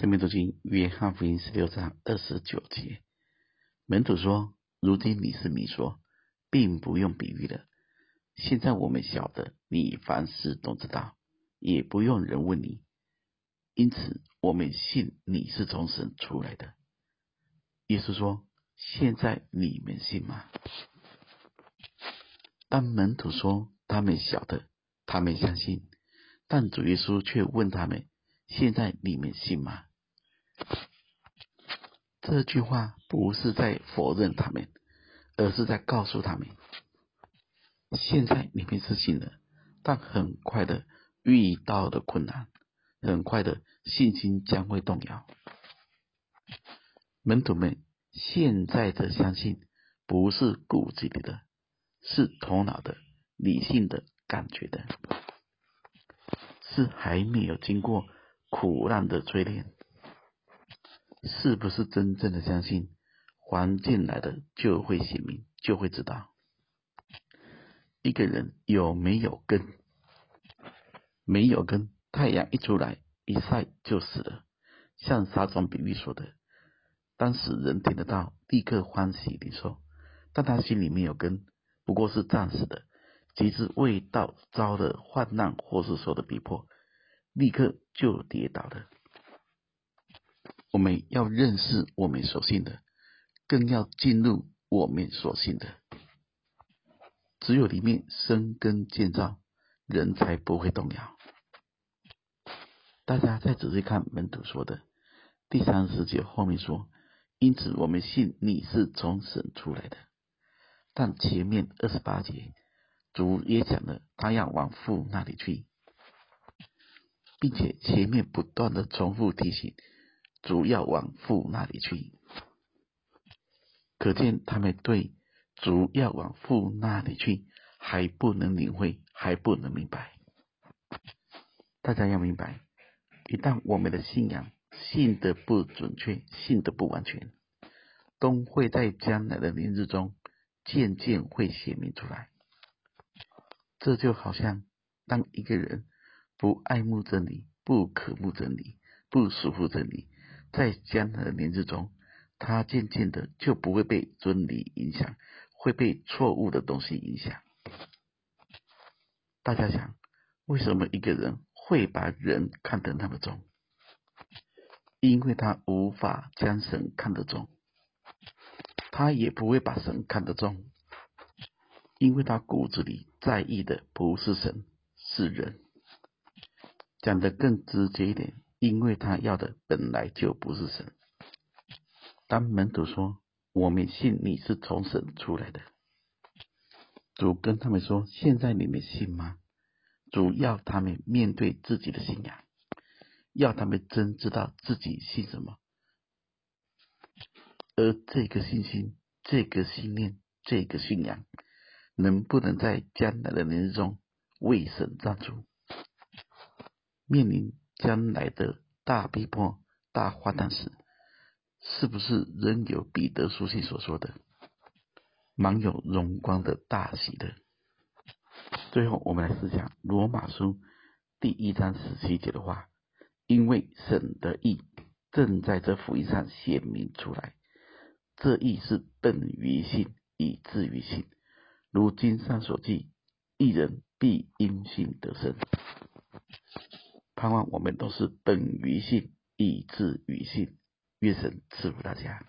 生命读经约翰福音十六章二十九节，门徒说：“如今你是明说，并不用比喻了。现在我们晓得你凡事都知道，也不用人问你。因此，我们信你是从神出来的。”耶稣说：“现在你们信吗？”当门徒说他们晓得，他们相信，但主耶稣却问他们：“现在你们信吗？”这句话不是在否认他们，而是在告诉他们：现在你们是信了，但很快的遇到的困难，很快的信心将会动摇。门徒们现在的相信，不是骨子里的，是头脑的、理性的、感觉的，是还没有经过苦难的淬炼。是不是真正的相信？环境来的就会显明，就会知道一个人有没有根。没有根，太阳一出来一晒就死了。像撒种比喻说的，当时人听得到，立刻欢喜领受，但他心里没有根，不过是暂时的。即使未到遭了患难或是受的逼迫，立刻就跌倒了。我们要认识我们所信的，更要进入我们所信的。只有里面生根建造，人才不会动摇。大家再仔细看门徒说的第三十节后面说：“因此我们信你是从神出来的。”但前面二十八节，主也讲了，他要往父那里去，并且前面不断的重复提醒。主要往父那里去，可见他们对主要往父那里去还不能领会，还不能明白。大家要明白，一旦我们的信仰信得不准确，信得不完全，都会在将来的年日中渐渐会显明出来。这就好像当一个人不爱慕真理，不渴慕真理，不属乎真理。在将来的年日中，他渐渐的就不会被真理影响，会被错误的东西影响。大家想，为什么一个人会把人看得那么重？因为他无法将神看得重，他也不会把神看得重，因为他骨子里在意的不是神，是人。讲得更直接一点。因为他要的本来就不是神。当门徒说：“我们信你是从神出来的。”主跟他们说：“现在你们信吗？”主要他们面对自己的信仰，要他们真知道自己信什么。而这个信心、这个信念、这个信仰，能不能在将来的年日中为神站住？面临。将来的大逼迫、大患难时，是不是仍有彼得书信所说的“满有荣光的大喜乐”？最后，我们来思想罗马书第一章十七节的话：“因为神的义正在这福音上显明出来，这义是本于信，以至于信。如经上所记，一人必因信得生。”盼望我们都是本于性，以致于性。愿神赐福大家。